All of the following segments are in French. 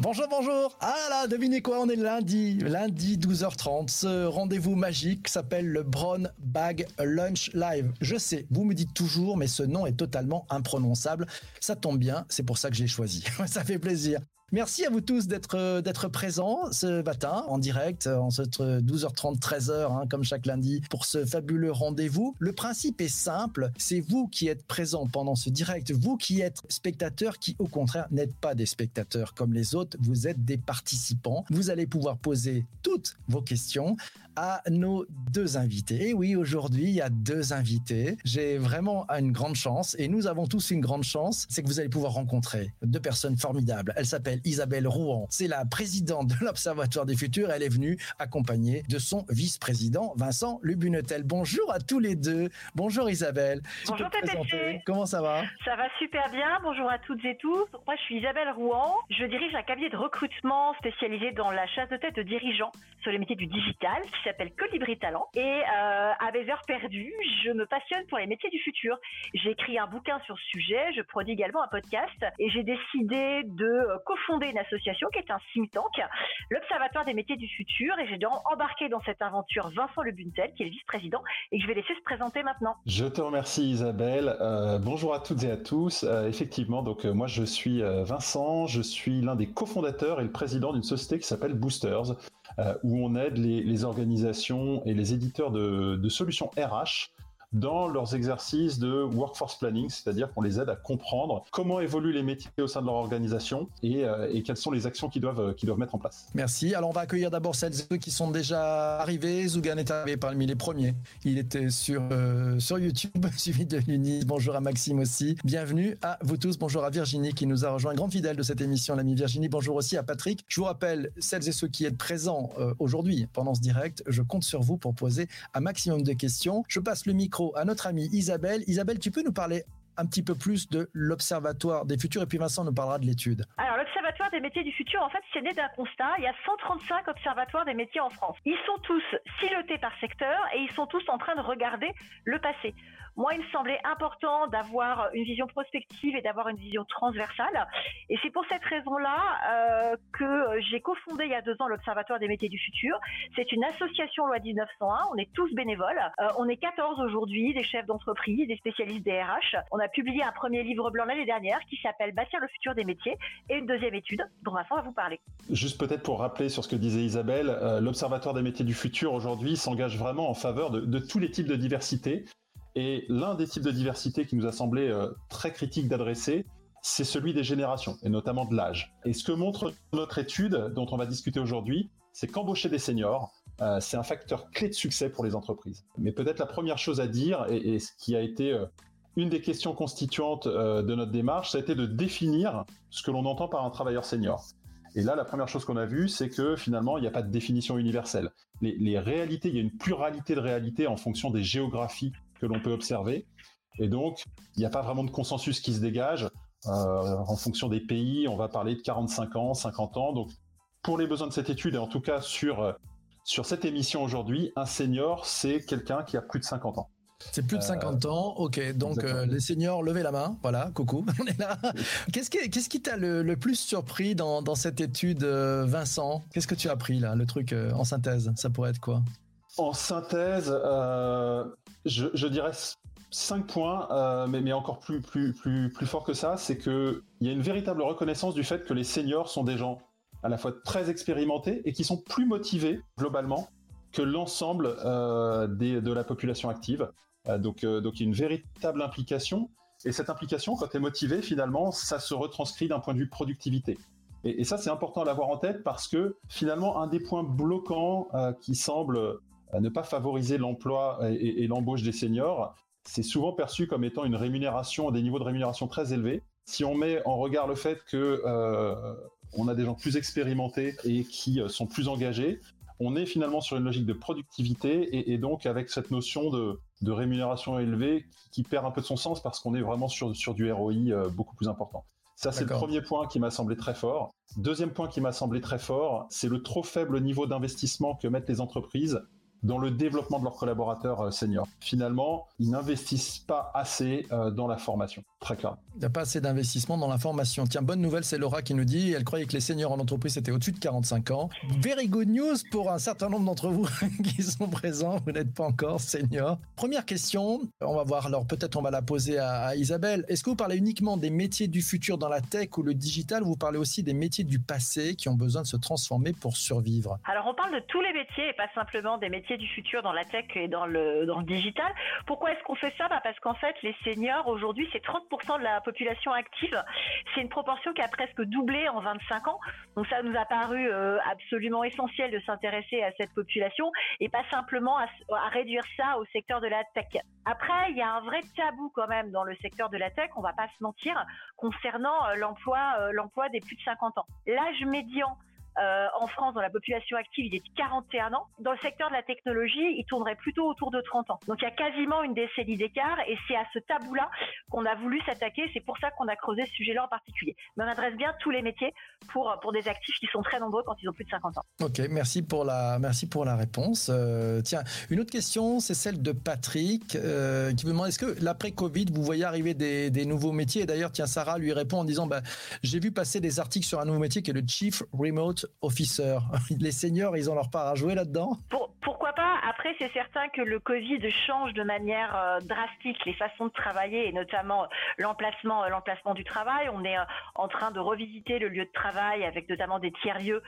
Bonjour, bonjour. Ah là, devinez quoi, on est lundi, lundi 12h30. Ce rendez-vous magique s'appelle le Brown Bag Lunch Live. Je sais, vous me dites toujours, mais ce nom est totalement imprononçable. Ça tombe bien, c'est pour ça que j'ai choisi. ça fait plaisir. Merci à vous tous d'être euh, d'être présents ce matin en direct en cette 12h30 13h hein, comme chaque lundi pour ce fabuleux rendez-vous. Le principe est simple, c'est vous qui êtes présents pendant ce direct, vous qui êtes spectateurs qui au contraire n'êtes pas des spectateurs comme les autres, vous êtes des participants. Vous allez pouvoir poser toutes vos questions à nos deux invités. Et oui, aujourd'hui, il y a deux invités. J'ai vraiment une grande chance et nous avons tous une grande chance, c'est que vous allez pouvoir rencontrer deux personnes formidables. Elle s'appelle Isabelle Rouen. C'est la présidente de l'Observatoire des futurs. Elle est venue accompagnée de son vice-président Vincent Lubunetel. Bonjour à tous les deux. Bonjour Isabelle. Bonjour. Comment ça va? Ça va super bien. Bonjour à toutes et tous. Moi, je suis Isabelle Rouen. Je dirige un cabinet de recrutement spécialisé dans la chasse de tête de dirigeants sur les métiers du digital s'appelle Colibri Talent. Et euh, à mes heures perdues, je me passionne pour les métiers du futur. J'ai écrit un bouquin sur ce sujet, je produis également un podcast et j'ai décidé de euh, cofonder une association qui est un think tank, l'Observatoire des métiers du futur. Et j'ai donc embarqué dans cette aventure Vincent Le Buntel, qui est le vice-président, et que je vais laisser se présenter maintenant. Je te remercie Isabelle. Euh, bonjour à toutes et à tous. Euh, effectivement, donc euh, moi je suis Vincent, je suis l'un des cofondateurs et le président d'une société qui s'appelle Boosters. Où on aide les, organisations et les éditeurs de, solutions RH dans leurs exercices de workforce planning, c'est-à-dire qu'on les aide à comprendre comment évoluent les métiers au sein de leur organisation et, euh, quelles sont les actions qu'ils doivent, qu'ils doivent mettre en place. Merci. Alors on va accueillir d'abord celles et ceux qui sont déjà arrivés. Zougan est arrivé parmi les premiers. Il était sur, euh, sur YouTube, suivi de l'Uni. Bonjour à Maxime aussi. Bienvenue à vous tous. Bonjour à Virginie qui nous a rejoint, grande fidèle de cette émission, l'ami Virginie. Bonjour aussi à Patrick. Je vous rappelle, celles et ceux qui êtes présents euh, aujourd'hui pendant ce direct, je compte sur vous pour poser un maximum de questions. Je passe le micro à notre amie Isabelle. Isabelle, tu peux nous parler un petit peu plus de l'Observatoire des futurs et puis Vincent nous parlera de l'étude. Alors l'Observatoire des métiers du futur, en fait, c'est né d'un constat. Il y a 135 observatoires des métiers en France. Ils sont tous silotés par secteur et ils sont tous en train de regarder le passé. Moi, il me semblait important d'avoir une vision prospective et d'avoir une vision transversale. Et c'est pour cette raison-là euh, que j'ai cofondé il y a deux ans l'Observatoire des métiers du futur. C'est une association loi 1901. On est tous bénévoles. Euh, on est 14 aujourd'hui, des chefs d'entreprise, des spécialistes des RH. On a publié un premier livre blanc l'année dernière qui s'appelle Bâtir le futur des métiers et une deuxième étude dont Vincent va vous parler. Juste peut-être pour rappeler sur ce que disait Isabelle, euh, l'Observatoire des métiers du futur aujourd'hui s'engage vraiment en faveur de, tous les types de diversité et l'un des types de diversité qui nous a semblé euh, très critique d'adresser, c'est celui des générations, et notamment de l'âge. Et ce que montre notre étude, dont on va discuter aujourd'hui, c'est qu'embaucher des seniors, euh, c'est un facteur clé de succès pour les entreprises. Mais peut-être la première chose à dire, et, ce qui a été une des questions constituantes euh, de notre démarche, ça a été de définir ce que l'on entend par un travailleur senior. Et là, la première chose qu'on a vue, c'est que finalement, il n'y a pas de définition universelle. Les, réalités, il y a une pluralité de réalités en fonction des géographies que l'on peut observer. Et donc, il n'y a pas vraiment de consensus qui se dégage. Euh, en fonction des pays, on va parler de 45 ans, 50 ans. Donc, pour les besoins de cette étude, et en tout cas sur, sur cette émission aujourd'hui, un senior, c'est quelqu'un qui a plus de 50 ans. C'est plus de 50 euh, ans, ok. Donc euh, les seniors, levez la main. Voilà, coucou, on est là. Qu'est-ce qui, qu'est-ce qui t'a le, le, plus surpris dans, dans cette étude, euh, Vincent? Qu'est-ce que tu as appris là, le truc euh, en synthèse? Ça pourrait être quoi? En synthèse, euh, je, je, dirais cinq points, euh, mais, mais, encore plus, plus, plus, plus fort que ça, c'est qu'il y a une véritable reconnaissance du fait que les seniors sont des gens à la fois très expérimentés et qui sont plus motivés globalement que l'ensemble euh, de la population active. Euh, donc, euh, donc il y a une véritable implication. Et cette implication, quand tu es motivé, finalement, ça se retranscrit d'un point de vue productivité. Et, ça, c'est important à l'avoir en tête parce que finalement, un des points bloquants euh, qui semble ne pas favoriser l'emploi et, l'embauche des seniors, c'est souvent perçu comme étant une rémunération, des niveaux de rémunération très élevés. Si on met en regard le fait que a des gens plus expérimentés et qui sont plus engagés, on est finalement sur une logique de productivité et, donc avec cette notion de, rémunération élevée qui, perd un peu de son sens parce qu'on est vraiment sur, sur du ROI euh, beaucoup plus important. Ça, c'est le premier point qui m'a semblé très fort. Deuxième point qui m'a semblé très fort, c'est le trop faible niveau d'investissement que mettent les entreprises dans le développement de leurs collaborateurs euh, seniors. Finalement, ils n'investissent pas assez euh, dans la formation, très clair. Il n'y a pas assez d'investissement dans la formation. Tiens, bonne nouvelle, c'est Laura qui nous dit, elle croyait que les seniors en entreprise étaient au-dessus de 45 ans. Very good news pour un certain nombre d'entre vous qui sont présents, vous n'êtes pas encore seniors. Première question, on va voir, alors peut-être on va la poser à, Isabelle. Est-ce que vous parlez uniquement des métiers du futur dans la tech ou le digital ou vous parlez aussi des métiers du passé qui ont besoin de se transformer pour survivre? Alors on parle de tous les métiers et pas simplement des métiers du futur dans la tech et dans le, dans le digital. Pourquoi est-ce qu'on fait ça? Bah Parce qu'en fait, les seniors, aujourd'hui, c'est 30% de la population active. C'est une proportion qui a presque doublé en 25 ans. Donc ça nous a paru euh, absolument essentiel de s'intéresser à cette population et pas simplement à, à, réduire ça au secteur de la tech. Après, il y a un vrai tabou quand même dans le secteur de la tech, on va pas se mentir, concernant euh, l'emploi, euh, l'emploi des plus de 50 ans. L'âge médian euh, en France, dans la population active, il est de 41 ans. Dans le secteur de la technologie, il tournerait plutôt autour de 30 ans. Donc il y a quasiment une décennie d'écart et c'est à ce tabou-là qu'on a voulu s'attaquer. C'est pour ça qu'on a creusé ce sujet-là en particulier. Mais on adresse bien tous les métiers pour, pour des actifs qui sont très nombreux quand ils ont plus de 50 ans. Ok, merci pour la, merci pour la réponse. Euh, tiens, une autre question, c'est celle de Patrick euh, qui me demande est-ce que l'après-Covid, vous voyez arriver des, des nouveaux métiers? Et d'ailleurs, tiens, Sarah lui répond en disant bah, j'ai vu passer des articles sur un nouveau métier qui est le Chief Remote officer. Les seniors, ils ont leur part à jouer là-dedans Pourquoi Après, c'est certain que le Covid change de manière euh, drastique les façons de travailler et notamment l'emplacement, euh, l'emplacement du travail. On est euh, en train de revisiter le lieu de travail avec notamment des tiers-lieux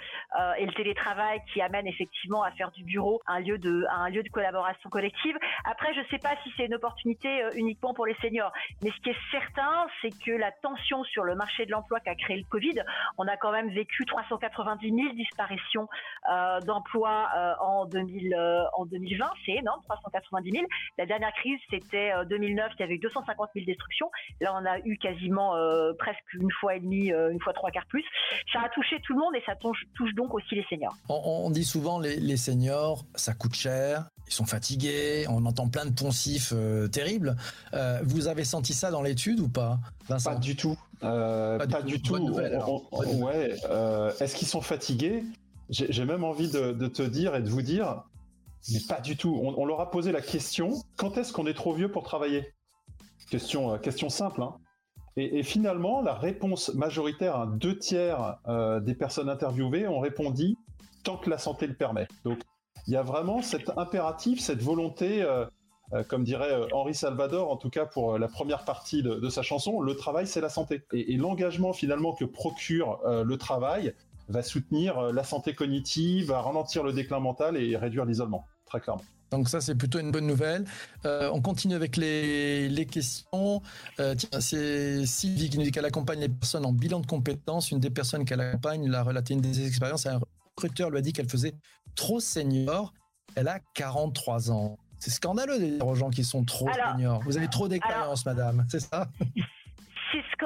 et le télétravail qui amène effectivement à faire du bureau un lieu de, un lieu de collaboration collective. Après, je ne sais pas si c'est une opportunité uniquement pour les seniors, mais ce qui est certain, c'est que la tension sur le marché de l'emploi qu'a créé le Covid, on a quand même vécu 390 000 disparitions euh, d'emplois euh, en, 2000, euh, en 2020. C'est énorme, 390 000. La dernière crise, c'était 2009, il y avait eu 250 000 destructions. Là, on a eu quasiment presque une fois et demie, une fois trois quarts plus. Ça a touché tout le monde et ça touche, donc aussi les seniors. On, dit souvent les, les, seniors, ça coûte cher, ils sont fatigués, on entend plein de poncifs terribles. vous avez senti ça dans l'étude ou pas Pas du tout. pas, du, tout. ouais. Est-ce qu'ils sont fatigués? J'ai même envie de, te dire et de vous dire, mais pas du tout. On, leur a posé la question quand est-ce qu'on est trop vieux pour travailler? Question, euh, question simple. Hein. Et, finalement, la réponse majoritaire, hein, deux tiers euh, des personnes interviewées ont répondu tant que la santé le permet. Donc, il y a vraiment cet impératif, cette volonté. Euh, comme dirait Henri Salvador, en tout cas pour la première partie de, sa chanson, le travail c'est la santé. Et, l'engagement finalement que procure le travail va soutenir la santé cognitive, va ralentir le déclin mental et réduire l'isolement, très clairement. Donc ça, c'est plutôt une bonne nouvelle. on continue avec les, les questions. c'est Sylvie qui nous dit qu'elle accompagne les personnes en bilan de compétences. Une des personnes qu'elle accompagne l'a relaté une des expériences. Un recruteur lui a dit qu'elle faisait trop senior. Elle a 43 ans. C'est scandaleux de dire aux gens qui sont trop seniors. Vous avez trop d'expérience, madame, c'est ça?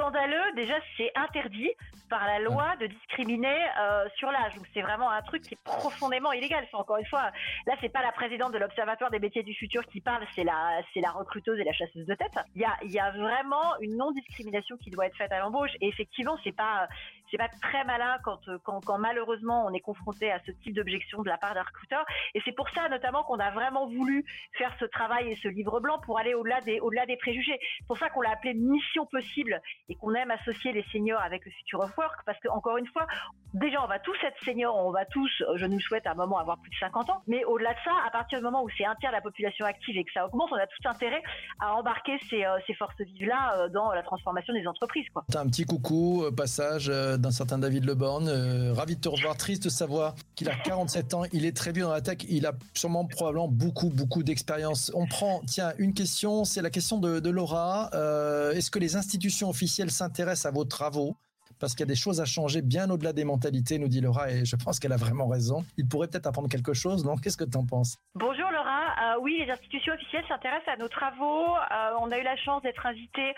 scandaleux. Déjà, c'est interdit par la loi de discriminer euh, sur l'âge. Donc c'est vraiment un truc qui est profondément illégal. encore une fois, là c'est pas la présidente de l'Observatoire des métiers du futur qui parle, c'est la c'est la recruteuse et la chasseuse de tête. Il y a il y a vraiment une non discrimination qui doit être faite à l'embauche. Et effectivement, c'est pas c'est pas très malin quand, quand, quand, malheureusement on est confronté à ce type d'objection de la part d'un recruteur. Et c'est pour ça notamment qu'on a vraiment voulu faire ce travail et ce livre blanc pour aller au-delà des, au-delà des préjugés. C'est pour ça qu'on l'a appelé mission possible et qu'on aime associer les seniors avec le futur of work parce que encore une fois, déjà on va tous être seniors, on va tous, je nous souhaite à un moment avoir plus de 50 ans, mais au-delà de ça, à partir du moment où c'est un tiers de la population active et que ça augmente, on a tout intérêt à embarquer ces, euh, ces forces vives-là euh, dans la transformation des entreprises. Quoi. Un petit coucou, euh, d'un certain David Leborn. Euh, ravi de te revoir. Triste de savoir qu'il a 47 ans. Il est très vieux dans la tech. Il a sûrement probablement beaucoup, beaucoup d'expérience. On prend, tiens, une question. C'est la question de, Laura. Euh, est-ce que les institutions officielles s'intéressent à vos travaux? Parce qu'il y a des choses à changer bien au-delà des mentalités, nous dit Laura, et je pense qu'elle a vraiment raison. Il pourrait peut-être apprendre quelque chose, non Qu'est-ce que tu en penses? Bonjour Laura. Euh, oui, les institutions officielles s'intéressent à nos travaux. Euh, on a eu la chance d'être invité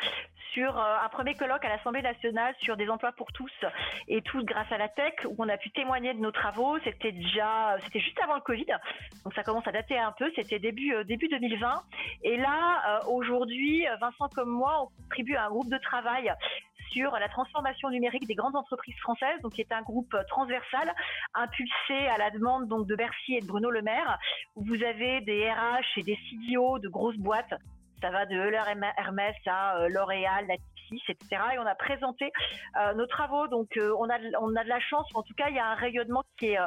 sur euh, un premier colloque à l'Assemblée nationale sur des emplois pour tous et tous grâce à la tech où on a pu témoigner de nos travaux. C'était déjà, c'était juste avant le Covid, donc ça commence à dater un peu. C'était début début 2020. Et là, aujourd'hui, Vincent comme moi, on contribue à un groupe de travail sur la transformation numérique des grandes entreprises françaises, donc qui est un groupe transversal impulsé à la demande donc de Bercy et de Bruno Le Maire, où vous avez des RH et des CDO de grosses boîtes. Ça va de Euler Hermès à euh, L'Oréal, Natixis, etc. Et on a présenté euh, nos travaux, donc euh, on a on a de la chance. En tout cas, il y a un rayonnement qui est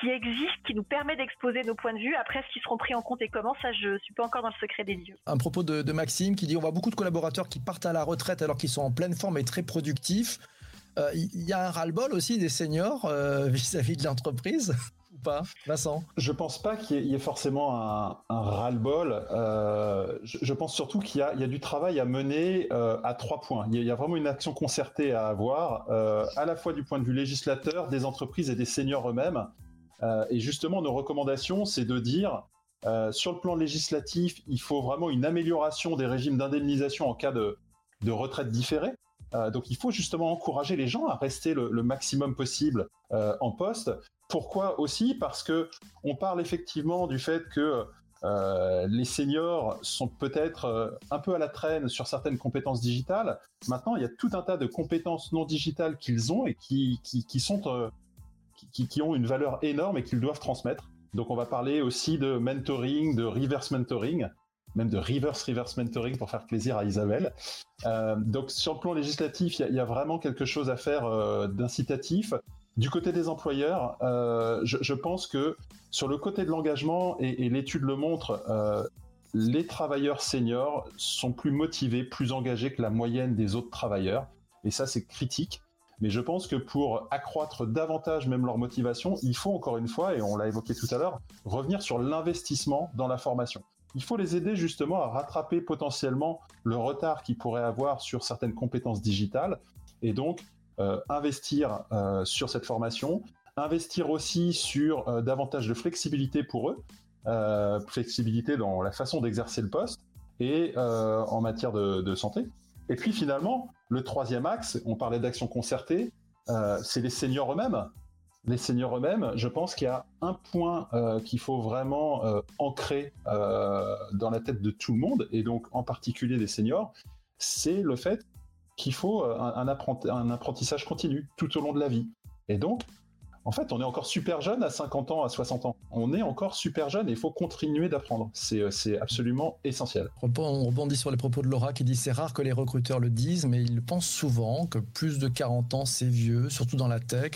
qui existe, qui nous permet d'exposer nos points de vue. Après, ce qui seront pris en compte et comment, ça, je suis pas encore dans le secret des dieux. Un propos de, Maxime qui dit on voit beaucoup de collaborateurs qui partent à la retraite alors qu'ils sont en pleine forme et très productifs. Euh, il y a un ras-le-bol aussi des seniors euh, vis-à-vis de l'entreprise ou pas, Vincent? Je pense pas qu'il y, ait forcément un, ras-le-bol. Euh, je, pense surtout qu'il y, a du travail à mener à trois points. Il y, a, vraiment une action concertée à avoir, à la fois du point de vue législateur, des entreprises et des seniors eux-mêmes. Euh, et justement, nos recommandations, c'est de dire, euh, sur le plan législatif, il faut vraiment une amélioration des régimes d'indemnisation en cas de, retraite différée. Euh, donc il faut justement encourager les gens à rester le, maximum possible en poste. Pourquoi aussi? Parce que on parle effectivement du fait que les seniors sont peut-être un peu à la traîne sur certaines compétences digitales. Maintenant, il y a tout un tas de compétences non digitales qu'ils ont et qui, qui sont qui, ont une valeur énorme et qu'ils doivent transmettre. Donc on va parler aussi de mentoring, de reverse mentoring, même de reverse reverse mentoring pour faire plaisir à Isabelle. Euh, donc sur le plan législatif, il y, a vraiment quelque chose à faire euh, d'incitatif. Du côté des employeurs, euh, je, pense que sur le côté de l'engagement, et, et l'étude le montre, les travailleurs seniors sont plus motivés, plus engagés que la moyenne des autres travailleurs. Et ça, c'est critique. Mais je pense que pour accroître davantage même leur motivation, il faut encore une fois, et on l'a évoqué tout à l'heure, revenir sur l'investissement dans la formation. Il faut les aider justement à rattraper potentiellement le retard qu'ils pourraient avoir sur certaines compétences digitales et donc euh, investir euh, sur cette formation, investir aussi sur euh, davantage de flexibilité pour eux, flexibilité dans la façon d'exercer le poste et en matière de santé. Et puis finalement, le troisième axe, on parlait d'action concertée, euh, c'est les seniors eux-mêmes. Les seniors eux-mêmes, je pense qu'il y a un point euh, qu'il faut vraiment euh, ancrer dans la tête de tout le monde, et donc en particulier des seniors, c'est le fait qu'il faut un, apprentissage continu tout au long de la vie. Et donc, en fait, on est encore super jeune à 50 ans, à 60 ans. On est encore super jeune et il faut continuer d'apprendre. C'est, euh, absolument essentiel. On rebondit sur les propos de Laura qui dit c'est rare que les recruteurs le disent, mais ils pensent souvent que plus de 40 ans, c'est vieux, surtout dans la tech,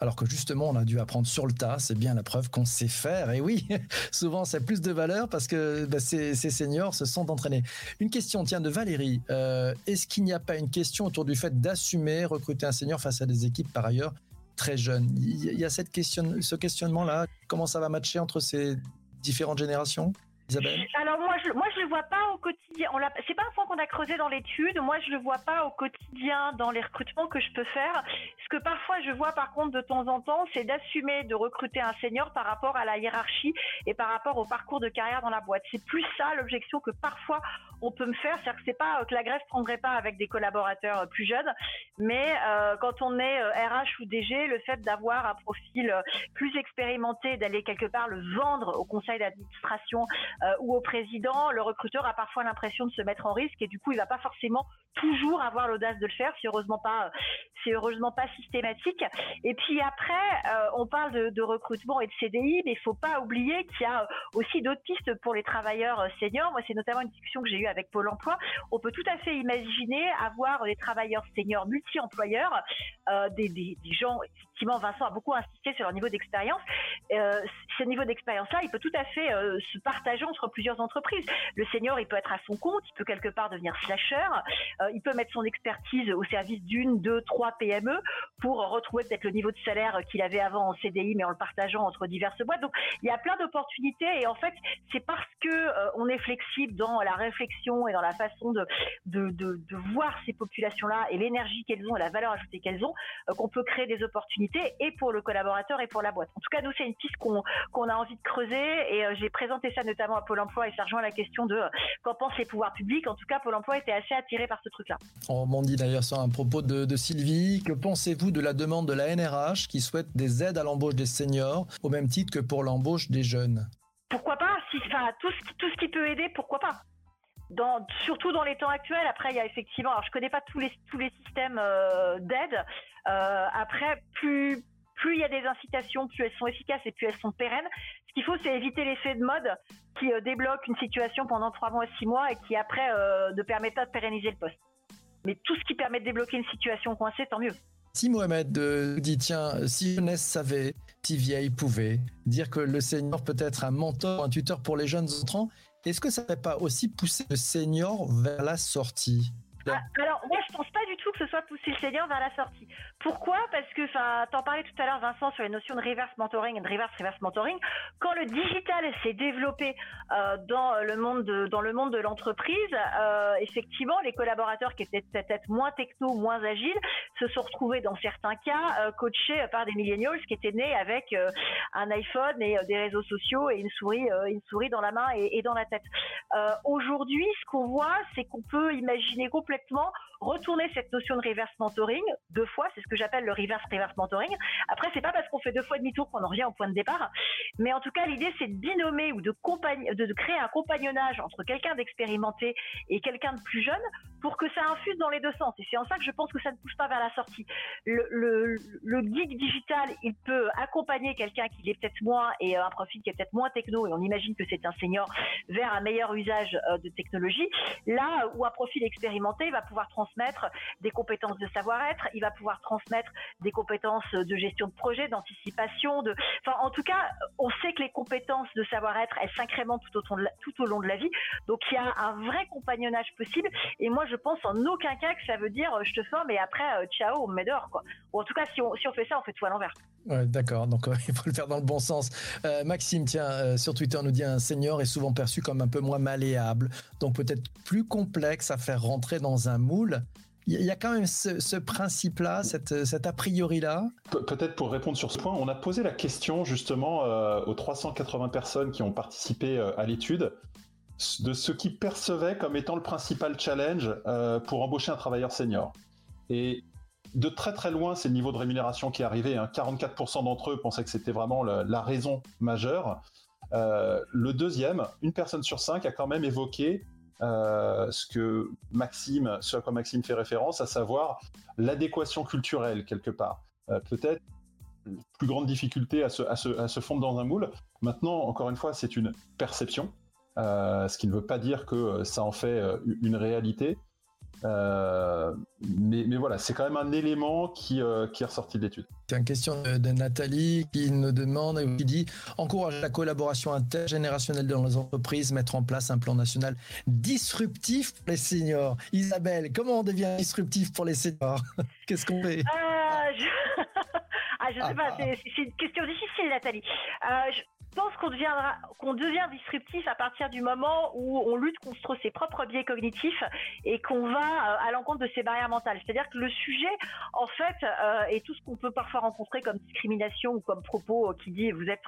alors que justement, on a dû apprendre sur le tas. C'est bien la preuve qu'on sait faire. Et oui, souvent, c'est plus de valeur parce que bah, ces, seniors se sont entraînés. Une question, tiens, de Valérie. Euh, est-ce qu'il n'y a pas une question autour du fait d'assumer recruter un senior face à des équipes par ailleurs très jeune. Il y a cette question, ce questionnement-là. Comment ça va matcher entre ces différentes générations Isabelle? Alors moi je moi je le vois pas au quotidien. On c'est pas un point qu'on a creusé dans l'étude. Moi je le vois pas au quotidien dans les recrutements que je peux faire. Ce que parfois je vois par contre de temps en temps, c'est d'assumer de recruter un senior par rapport à la hiérarchie et par rapport au parcours de carrière dans la boîte. C'est plus ça l'objection que parfois on peut me faire. C'est-à-dire que c'est pas euh, que la Grèce prendrait pas avec des collaborateurs euh, plus jeunes, mais euh, quand on est RH ou DG, le fait d'avoir un profil plus expérimenté, d'aller quelque part le vendre au conseil d'administration ou au président, le recruteur a parfois l'impression de se mettre en risque et du coup il va pas forcément toujours avoir l'audace de le faire. C'est heureusement pas, c'est heureusement pas systématique. Et puis après, on parle de, recrutement et de CDI, mais il faut pas oublier qu'il y a aussi d'autres pistes pour les travailleurs seniors. Moi, c'est notamment une discussion que j'ai eue avec Pôle emploi, on peut tout à fait imaginer avoir des travailleurs seniors multi-employeurs, euh, des, gens, effectivement, Vincent a beaucoup insisté sur leur niveau d'expérience. Euh, ce niveau d'expérience-là, il peut tout à fait euh, se partager entre plusieurs entreprises. Le senior, il peut être à son compte, il peut quelque part devenir slasher, il peut mettre son expertise au service d'une, deux, trois PME pour retrouver peut-être le niveau de salaire qu'il avait avant en CDI, mais en le partageant entre diverses boîtes. Donc, il y a plein d'opportunités et en fait, c'est parce que euh, on est flexible dans la réflexion et dans la façon de, de, de, voir ces populations-là et l'énergie qu'elles ont et la valeur ajoutée qu'elles ont euh, qu'on peut créer des opportunités et pour le collaborateur et pour la boîte. En tout cas, nous, c'est une piste qu'on qu'on a envie de creuser et euh, j'ai présenté ça notamment à Pôle emploi et ça rejoint la question de qu'en pensent les pouvoirs publics. En tout cas, Pôle emploi était assez attiré par ce truc-là. On rebondit d'ailleurs sur un propos de, de Sylvie. Que pensez-vous de la demande de la NRH qui souhaite des aides à l'embauche des seniors au même titre que pour l'embauche des jeunes Pourquoi pas enfin, tout, tout ce qui peut aider, pourquoi pas surtout dans les temps actuels. Après, il y a effectivement, alors je connais pas tous les tous les systèmes euh, d'aide. Euh, après, plus plus il y a des incitations, plus elles sont efficaces et plus elles sont pérennes. Ce qu'il faut, c'est éviter l'effet de mode qui euh, débloque une situation pendant trois mois, six mois et qui après euh, ne permet pas de pérenniser le poste. Mais tout ce qui permet de débloquer une situation coincée, tant mieux. Si Mohamed euh, dit tiens, si jeunesse savait, si vieille pouvait, dire que le senior peut être un mentor, un tuteur pour les jeunes entrants, est-ce que ça ne va pas aussi pousser le senior vers la sortie? Ah, alors moi je pense du tout que ce soit pousser le senior vers la sortie. Pourquoi? Parce que enfin t'en parlais tout à l'heure Vincent sur les notions de reverse mentoring et de reverse reverse mentoring. Quand le digital s'est développé euh, dans le monde de, dans le monde de l'entreprise, euh, effectivement les collaborateurs qui étaient peut-être moins techno, moins agiles, se sont retrouvés dans certains cas euh, coachés par des millennials qui étaient nés avec un iPhone et des réseaux sociaux et une souris une souris dans la main et, et dans la tête. Aujourd'hui, ce qu'on voit, c'est qu'on peut imaginer complètement retourner cette notion de reverse mentoring deux fois, c'est ce que j'appelle le reverse reverse mentoring. Après, c'est pas parce qu'on fait deux fois demi-tour qu'on en revient au point de départ, mais en tout cas, l'idée c'est de binommer ou de, de, créer un compagnonnage entre quelqu'un d'expérimenté et quelqu'un de plus jeune pour que ça infuse dans les deux sens. Et c'est en ça que je pense que ça ne pousse pas vers la sortie. Le, le, le geek digital, il peut accompagner quelqu'un qui est peut-être moins et un profil qui est peut-être moins techno, et on imagine que c'est un senior, vers un meilleur usage euh, de technologie. Là où un profil expérimenté va pouvoir transmettre des compétences de savoir-être, il va pouvoir transmettre des compétences de gestion de projet, d'anticipation, de, enfin, en tout cas, on sait que les compétences de savoir-être, elles s'incrémentent tout au, tout au long de la vie. Donc, il y a un vrai compagnonnage possible. Et moi, je pense en aucun cas que ça veut dire je te forme et après, euh, ciao, on me met dehors, quoi. Ou en tout cas, si on, si on fait ça, on fait tout à l'envers. Ouais, D'accord, donc euh, il faut le faire dans le bon sens. Euh, Maxime, tiens, euh, sur Twitter, nous dit un senior est souvent perçu comme un peu moins malléable, donc peut-être plus complexe à faire rentrer dans un moule. Il y a quand même ce, principe-là, cet a priori-là? Pe Peut-être pour répondre sur ce point, on a posé la question justement euh, aux 380 personnes qui ont participé euh, à l'étude de ce qu'ils percevaient comme étant le principal challenge euh, pour embaucher un travailleur senior. Et de très très loin, c'est le niveau de rémunération qui est arrivé. Hein. 44% d'entre eux pensaient que c'était vraiment la, raison majeure. Le deuxième, une personne sur cinq a quand même évoqué euh, ce que Maxime, ce à quoi Maxime fait référence, à savoir l'adéquation culturelle quelque part. Euh, Peut-être plus grande difficulté à se, à, se, à se, fondre dans un moule. Maintenant, encore une fois, c'est une perception, euh, ce qui ne veut pas dire que ça en fait une réalité. Euh, mais, mais, voilà, c'est quand même un élément qui, euh, qui est ressorti de l'étude. C'est une question de, de, Nathalie qui nous demande et qui dit encourage la collaboration intergénérationnelle dans les entreprises, mettre en place un plan national disruptif pour les seniors. Isabelle, comment on devient disruptif pour les seniors? Qu'est-ce qu'on fait? Euh, je... ah, je sais ah, pas, c'est une question difficile, Nathalie. Je pense qu'on devient disruptif à partir du moment où on lutte contre ses propres biais cognitifs et qu'on va euh, à l'encontre de ses barrières mentales. C'est-à-dire que le sujet, en fait, euh, et tout ce qu'on peut parfois rencontrer comme discrimination ou comme propos qui dit vous êtes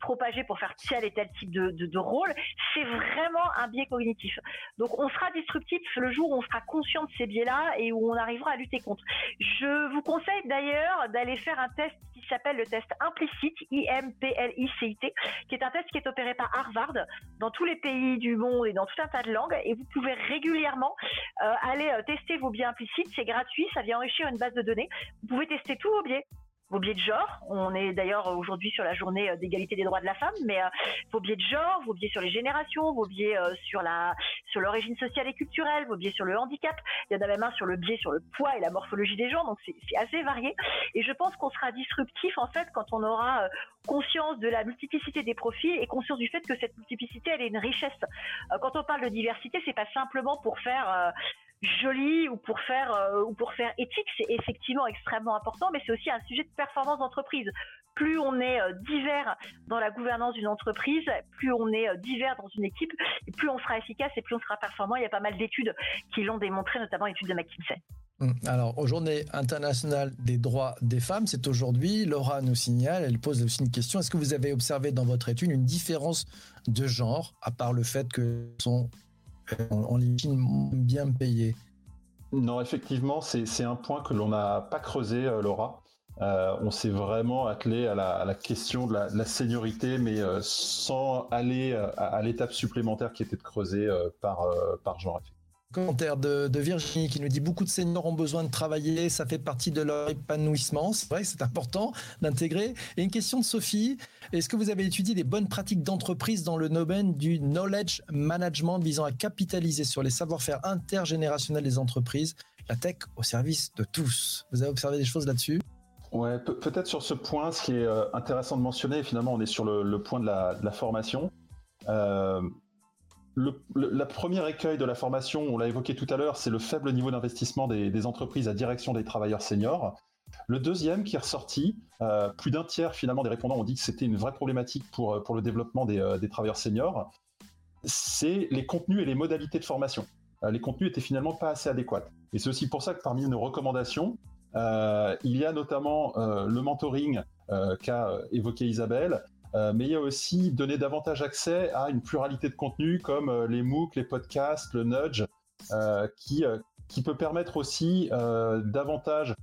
trop âgé pour faire tel et tel type de rôle, c'est vraiment un biais cognitif. Donc on sera disruptif le jour où on sera conscient de ces biais-là et où on arrivera à lutter contre. Je vous conseille d'ailleurs d'aller faire un test qui s'appelle le test implicite, I-M-P-L-I-C-I-T, qui est un test qui est opéré par Harvard dans tous les pays du monde et dans tout un tas de langues. Et vous pouvez régulièrement euh, aller euh, tester vos biais implicites. C'est gratuit, ça vient enrichir une base de données. Vous pouvez tester tous vos biais vos biais de genre. On est d'ailleurs aujourd'hui sur la journée euh, d'égalité des droits de la femme, mais euh, vos biais de genre, vos biais sur les générations, vos biais euh, sur la sur l'origine sociale et culturelle, vos biais sur le handicap. Il y en a même un sur le biais sur le poids et la morphologie des gens. Donc c'est assez varié. Et je pense qu'on sera disruptif en fait quand on aura conscience de la multiplicité des profils et conscience du fait que cette multiplicité elle est une richesse. Quand on parle de diversité, c'est pas simplement pour faire joli ou pour faire ou pour faire éthique, c'est effectivement extrêmement important, mais c'est aussi un sujet de performance d'entreprise plus on est divers dans la gouvernance d'une entreprise, plus on est divers dans une équipe, et plus on sera efficace et plus on sera performant. Il y a pas mal d'études qui l'ont démontré, notamment l'étude de McKinsey. Hum, alors, aux Journées internationales des droits des femmes, c'est aujourd'hui. Laura nous signale, elle pose aussi une question. Est-ce que vous avez observé dans votre étude une différence de genre, à part le fait que sont en bien payés Non, effectivement, c'est un point que l'on n'a pas creusé, euh, Laura. Euh, on s'est vraiment attelé à la, question de la, seniorité, mais euh, sans aller à, l'étape supplémentaire qui était de creuser par, par genre. Commentaire de, Virginie qui nous dit beaucoup de seniors ont besoin de travailler, ça fait partie de leur épanouissement. C'est vrai, c'est important d'intégrer. Et une question de Sophie est-ce que vous avez étudié des bonnes pratiques d'entreprise dans le domaine du knowledge management visant à capitaliser sur les savoir-faire intergénérationnels des entreprises, la tech au service de tous? Vous avez observé des choses là-dessus? Ouais, peut-être sur ce point, ce qui est euh, intéressant de mentionner, finalement, on est sur le, point de la, formation. Euh, le, la première écueil de la formation, on l'a évoqué tout à l'heure, c'est le faible niveau d'investissement des, entreprises à direction des travailleurs seniors. Le deuxième qui est ressorti, euh, plus d'un tiers finalement des répondants ont dit que c'était une vraie problématique pour, euh, pour le développement des, euh, des travailleurs seniors, c'est les contenus et les modalités de formation. les contenus étaient finalement pas assez adéquats. Et c'est aussi pour ça que parmi nos recommandations, il y a notamment le mentoring qu'a évoqué Isabelle, euh, mais il y a aussi donner davantage accès à une pluralité de contenus comme euh, les MOOC, les podcasts, le nudge, euh, qui, qui peut permettre aussi davantage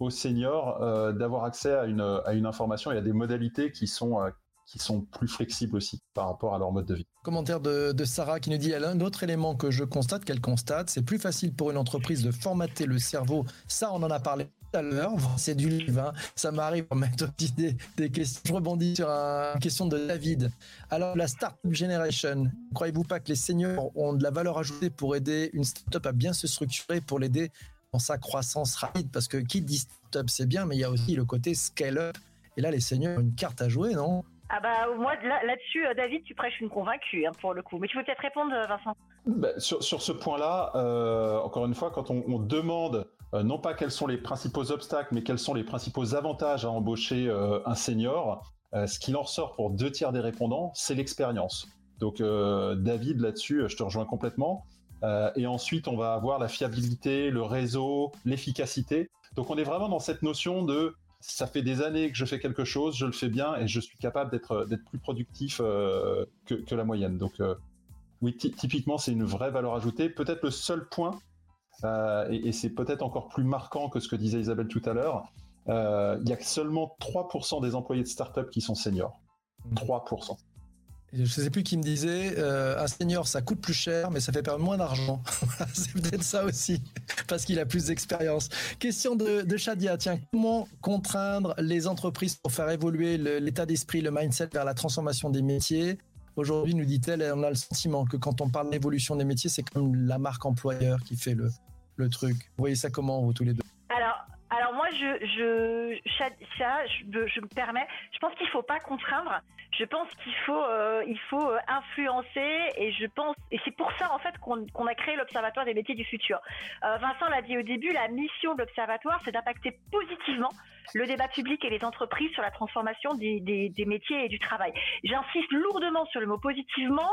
aux seniors d'avoir accès à une, à une information et à des modalités qui sont, qui sont plus flexibles aussi par rapport à leur mode de vie. Commentaire de, Sarah qui nous dit, un autre élément que je constate, qu'elle constate, c'est plus facile pour une entreprise de formater le cerveau. Ça, on en a parlé à l'heure, c'est du livre, hein. ça m'arrive pour mettre des, des questions. Je rebondis sur une question de David. Alors, la Startup Generation, croyez-vous pas que les seniors ont de la valeur ajoutée pour aider une startup à bien se structurer, pour l'aider dans sa croissance rapide? Parce que qui dit startup, c'est bien, mais il y a aussi le côté scale-up. Et là, les seniors ont une carte à jouer, non? Ah bah moi là-dessus, euh, David, tu prêches une convaincue hein, pour le coup. Mais tu veux peut-être répondre, euh, Vincent. Bah, sur, ce point-là, euh, encore une fois, quand on demande euh, non pas quels sont les principaux obstacles, mais quels sont les principaux avantages à embaucher euh, un senior. Euh, ce qu'il en ressort pour deux tiers des répondants, c'est l'expérience. Donc David, là-dessus, je te rejoins complètement. et ensuite, on va avoir la fiabilité, le réseau, l'efficacité. Donc on est vraiment dans cette notion de ça fait des années que je fais quelque chose, je le fais bien et je suis capable d'être plus productif que, la moyenne. Donc oui, typiquement, c'est une vraie valeur ajoutée. Peut-être le seul point euh, et, c'est peut-être encore plus marquant que ce que disait Isabelle tout à l'heure, euh, il y a seulement 3% des employés de start-up qui sont seniors. 3%. Je ne sais plus qui me disait, euh, un senior ça coûte plus cher, mais ça fait perdre moins d'argent. c'est peut-être ça aussi, parce qu'il a plus d'expérience. Question de, de Shadia, tiens, comment contraindre les entreprises pour faire évoluer l'état d'esprit, le mindset vers la transformation des métiers? Aujourd'hui, nous dit-elle, on a le sentiment que quand on parle d'évolution des métiers, c'est comme la marque employeur qui fait le, le truc. Vous voyez ça comment, vous tous les deux? Alors, alors moi, je, je, ça, je, me permets. Je pense qu'il faut pas contraindre. Je pense qu'il faut, euh, faut euh, influencer. Et je pense, et c'est pour ça en fait qu'on a créé l'Observatoire des métiers du futur. Euh, Vincent l'a dit au début, la mission de l'Observatoire, c'est d'impacter positivement le débat public et les entreprises sur la transformation des, des, des métiers et du travail. J'insiste lourdement sur le mot positivement.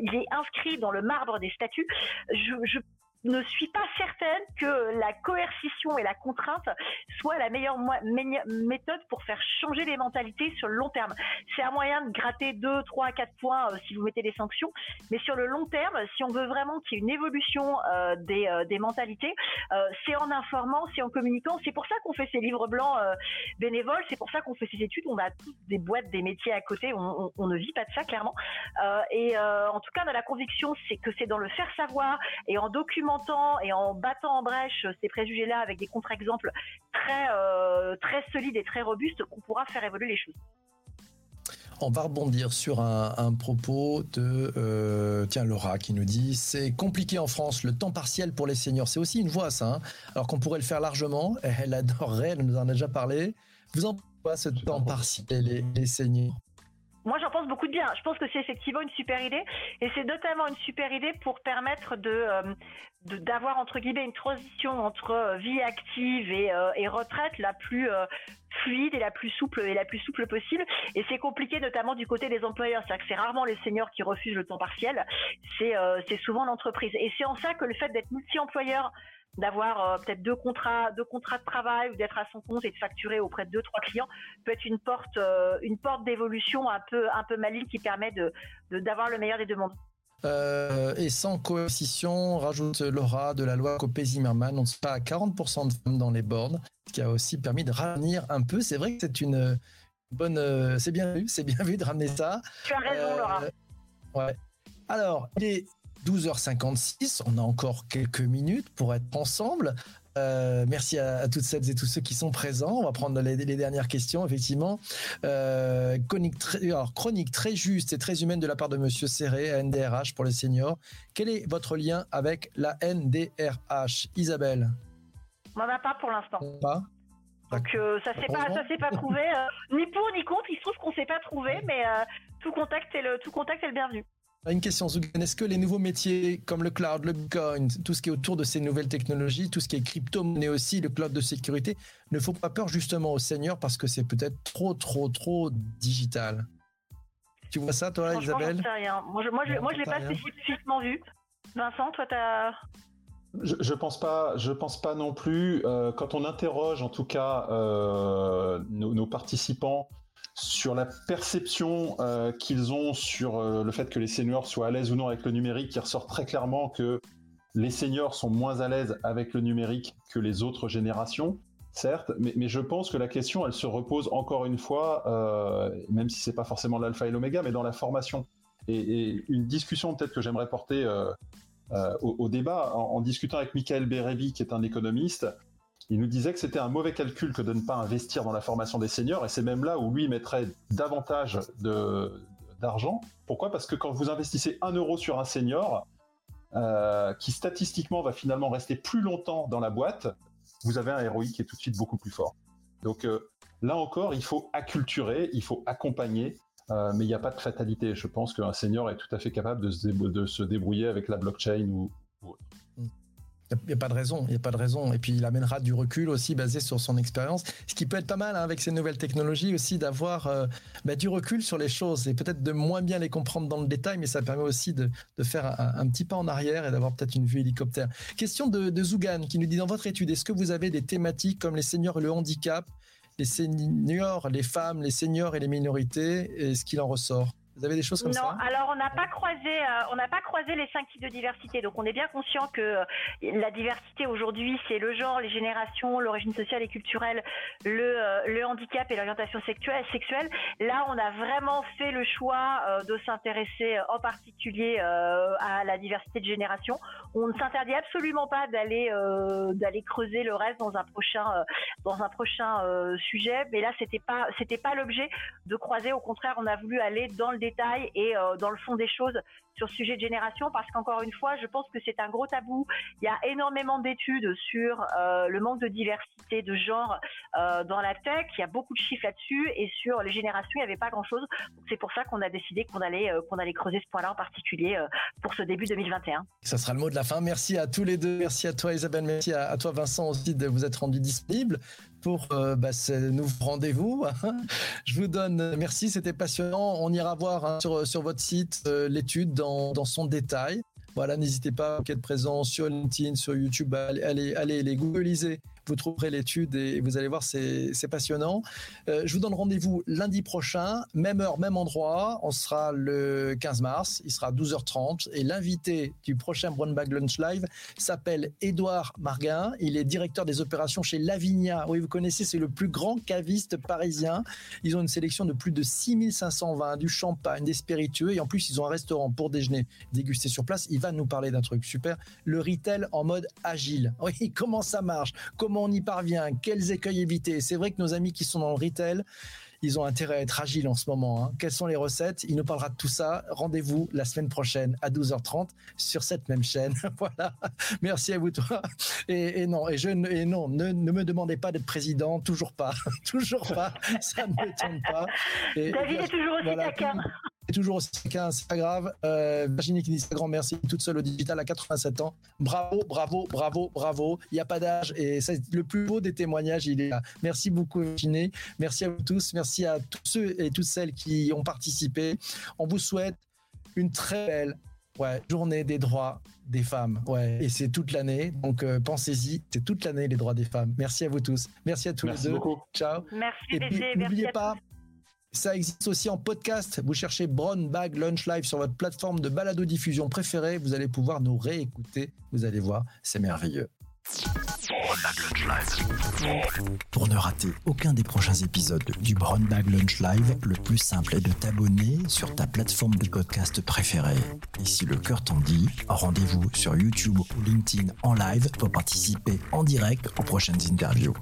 il est inscrit dans le marbre des statuts. Je, je ne suis pas certaine que la coercition et la contrainte soient la meilleure méthode pour faire changer les mentalités sur le long terme. C'est un moyen de gratter 2, 3, 4 points euh, si vous mettez des sanctions, mais sur le long terme, si on veut vraiment qu'il y ait une évolution euh, des, euh, des, mentalités, c'est en informant, c'est en communiquant. C'est pour ça qu'on fait ces livres blancs bénévoles, c'est pour ça qu'on fait ces études. On a tous des boîtes, des métiers à côté, on, ne vit pas de ça clairement. et en tout cas, on a la conviction c'est que c'est dans le faire savoir et en et en battant en brèche ces préjugés-là avec des contre-exemples très, euh, très solides et très robustes qu'on pourra faire évoluer les choses. On va rebondir sur un, propos de euh, tiens Laura qui nous dit c'est compliqué en France le temps partiel pour les seniors c'est aussi une voix ça hein. alors qu'on pourrait le faire largement elle adorerait elle nous en a déjà parlé vous en quoi ce temps partiel les, les seniors? Moi, j'en pense beaucoup de bien. Je pense que c'est effectivement une super idée, et c'est notamment une super idée pour permettre de euh, d'avoir entre guillemets une transition entre euh, vie active et, euh, et retraite la plus fluide et la plus souple et la plus souple possible. Et c'est compliqué notamment du côté des employeurs. Que c'est rarement les seniors qui refusent le temps partiel. C'est c'est souvent l'entreprise. Et c'est en ça que le fait d'être multi-employeur d'avoir euh, peut-être deux contrats, deux contrats de travail ou d'être à son compte et de facturer auprès de deux trois clients peut être une porte, euh, une porte d'évolution un peu un peu maligne qui permet de d'avoir le meilleur des deux mondes. Euh, et sans coercition, rajoute Laura de la loi Copé-Zimmermann, on sera à 40% de femmes dans les bornes, ce qui a aussi permis de ralentir un peu. C'est vrai que c'est une bonne, c'est bien vu, c'est bien vu de ramener ça. Tu as raison, Laura. Ouais. Alors, il est 12h56, on a encore quelques minutes pour être ensemble. Euh, merci à, toutes celles et tous ceux qui sont présents. On va prendre les, dernières questions, effectivement. Euh, chronique, très, alors, chronique très juste et très humaine de la part de Monsieur Serré, NDRH pour les seniors. Quel est votre lien avec la NDRH, Isabelle? On n'en a pas pour l'instant. Pas? Donc euh, ça s'est pas ça s'est pas trouvé ni pour ni contre. Il se trouve qu'on s'est pas trouvé, mais tout contact est le tout contact est le bienvenu. Une question, Zougan. Est-ce que les nouveaux métiers comme le cloud, le bitcoin, tout ce qui est autour de ces nouvelles technologies, tout ce qui est crypto-monnaie aussi, le cloud de sécurité, ne faut pas peur justement aux seniors parce que c'est peut-être trop, trop, trop digital? Tu vois ça, toi, Isabelle? je sais rien. Moi, je, moi, l'ai pas spécifiquement vu. Vincent, toi, tu as. Je, je pense pas, je pense pas non plus. Euh, quand on interroge, en tout cas, euh, nos, participants sur la perception euh, qu'ils ont sur euh, le fait que les seniors soient à l'aise ou non avec le numérique, il ressort très clairement que les seniors sont moins à l'aise avec le numérique que les autres générations, certes, mais, je pense que la question, elle se repose encore une fois, euh, même si c'est pas forcément l'alpha et l'oméga, mais dans la formation. Et, une discussion peut-être que j'aimerais porter au, débat, en, discutant avec Michael Bérébi, qui est un économiste, il nous disait que c'était un mauvais calcul que de ne pas investir dans la formation des seniors, et c'est même là où lui mettrait davantage d'argent. Pourquoi? Parce que quand vous investissez un euro sur un senior, euh, qui statistiquement va finalement rester plus longtemps dans la boîte, vous avez un ROI qui est tout de suite beaucoup plus fort. Donc euh, là encore, il faut acculturer, il faut accompagner, euh, mais il n'y a pas de fatalité. Je pense qu'un senior est tout à fait capable de se, débrouiller avec la blockchain ou, il n'y a, pas de raison, il a pas de raison. Et puis il amènera du recul aussi basé sur son expérience, ce qui peut être pas mal hein, avec ces nouvelles technologies aussi d'avoir euh, bah, du recul sur les choses et peut-être de moins bien les comprendre dans le détail, mais ça permet aussi de, faire un, petit pas en arrière et d'avoir peut-être une vue hélicoptère. Question de, de Zougan qui nous dit dans votre étude, est-ce que vous avez des thématiques comme les seniors et le handicap, les seniors, les femmes, les seniors et les minorités, est-ce qu'il en ressort? Vous avez des choses comme ça Non, alors on n'a pas croisé, euh, on n'a pas croisé les cinq types de diversité. Donc on est bien conscient que euh, la diversité aujourd'hui, c'est le genre, les générations, l'origine sociale et culturelle, le, euh, le handicap et l'orientation sexuelle, sexuelle. Là, on a vraiment fait le choix de s'intéresser en particulier à la diversité de génération. On ne s'interdit absolument pas d'aller d'aller creuser le reste dans un prochain dans un prochain sujet. Mais là, c'était pas c'était pas l'objet de croiser. Au contraire, on a voulu aller dans le et euh, dans le fond des choses sur sujet de génération parce qu'encore une fois, je pense que c'est un gros tabou. Il y a énormément d'études sur euh, le manque de diversité de genre euh, dans la tech. Il y a beaucoup de chiffres là-dessus et sur les générations, il n'y avait pas grand-chose. C'est pour ça qu'on a décidé qu'on allait qu'on allait creuser ce point-là en particulier pour ce début 2021. Ça sera le mot de la fin. Merci à tous les deux. Merci à toi Isabelle. Merci à, toi Vincent aussi de vous être rendu disponible pour euh, bah, ce nouveau rendez-vous. Je vous donne merci, c'était passionnant. On ira voir hein, sur, sur votre site euh, l'étude dans, dans son détail. Voilà, n'hésitez pas à être présent sur LinkedIn, sur YouTube, allez, allez, les googliser vous trouverez l'étude et vous allez voir, c'est passionnant. Euh, je vous donne rendez-vous lundi prochain, même heure, même endroit. On sera le 15 mars, il sera 12h30 et l'invité du prochain Brown Bag Lunch Live s'appelle Édouard Marguin. Il est directeur des opérations chez Lavinia. Oui, vous connaissez, c'est le plus grand caviste parisien. Ils ont une sélection de plus de 6500 vins, du champagne, des spiritueux et en plus, ils ont un restaurant pour déjeuner, déguster sur place. Il va nous parler d'un truc super, le retail en mode agile. Oui, comment ça marche? Comment on y parvient, quels écueils éviter. C'est vrai que nos amis qui sont dans le retail, ils ont intérêt à être agiles en ce moment. Hein. Quelles sont les recettes? Il nous parlera de tout ça. Rendez-vous la semaine prochaine à 12h30 sur cette même chaîne. voilà. Merci à vous toi. Et, non, et je et non, ne, me demandez pas d'être président, toujours pas, toujours pas. Ça ne m'étonne pas. David est toujours aussi taquin toujours aussi taquin, c'est pas grave. Euh, Virginie qui dit sa grand merci, toute seule au digital à 87 ans. Bravo, bravo, bravo, bravo. Il n'y a pas d'âge et c'est le plus beau des témoignages, il est là. Merci beaucoup Virginie. Merci à vous tous. Merci à tous ceux et toutes celles qui ont participé. On vous souhaite une très belle ouais, journée des droits des femmes. Ouais, et c'est toute l'année. Donc euh, pensez-y, c'est toute l'année les droits des femmes. Merci à vous tous. Merci à tous les deux. Beaucoup. Ciao. Merci et n'oubliez pas ça existe aussi en podcast. Vous cherchez Brown Bag Lunch Live sur votre plateforme de balado diffusion préférée. Vous allez pouvoir nous réécouter. Vous allez voir, c'est merveilleux. Pour ne rater aucun des prochains épisodes du Brown Bag Lunch Live, le plus simple est de t'abonner sur ta plateforme de podcast préférée. Et si le cœur t'en dit, rendez-vous sur YouTube ou LinkedIn en live pour participer en direct aux prochaines interviews.